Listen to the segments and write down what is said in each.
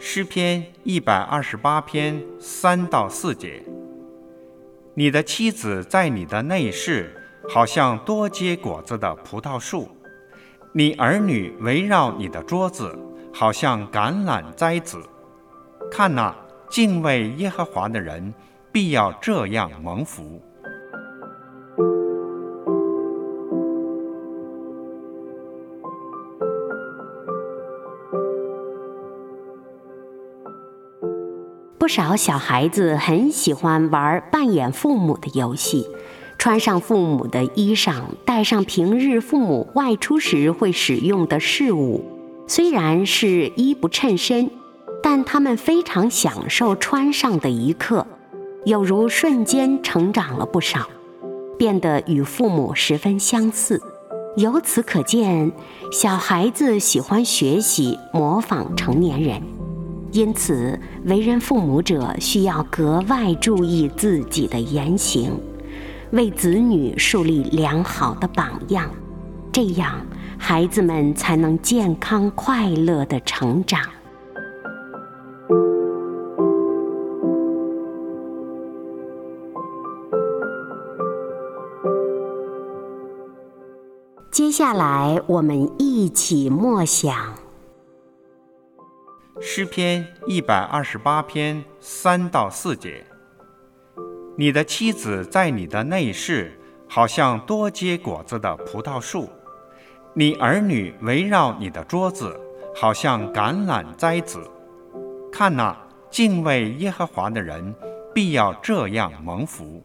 诗篇一百二十八篇三到四节：你的妻子在你的内室，好像多结果子的葡萄树；你儿女围绕你的桌子，好像橄榄栽子。看哪，敬畏耶和华的人，必要这样蒙福。少小孩子很喜欢玩扮演父母的游戏，穿上父母的衣裳，带上平日父母外出时会使用的事物。虽然是衣不衬身，但他们非常享受穿上的一刻，有如瞬间成长了不少，变得与父母十分相似。由此可见，小孩子喜欢学习模仿成年人。因此，为人父母者需要格外注意自己的言行，为子女树立良好的榜样，这样孩子们才能健康快乐的成长。接下来，我们一起默想。诗篇一百二十八篇三到四节：你的妻子在你的内室，好像多结果子的葡萄树；你儿女围绕你的桌子，好像橄榄栽子。看哪，敬畏耶和华的人，必要这样蒙福。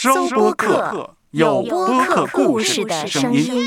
收播客，有播客故事的声音。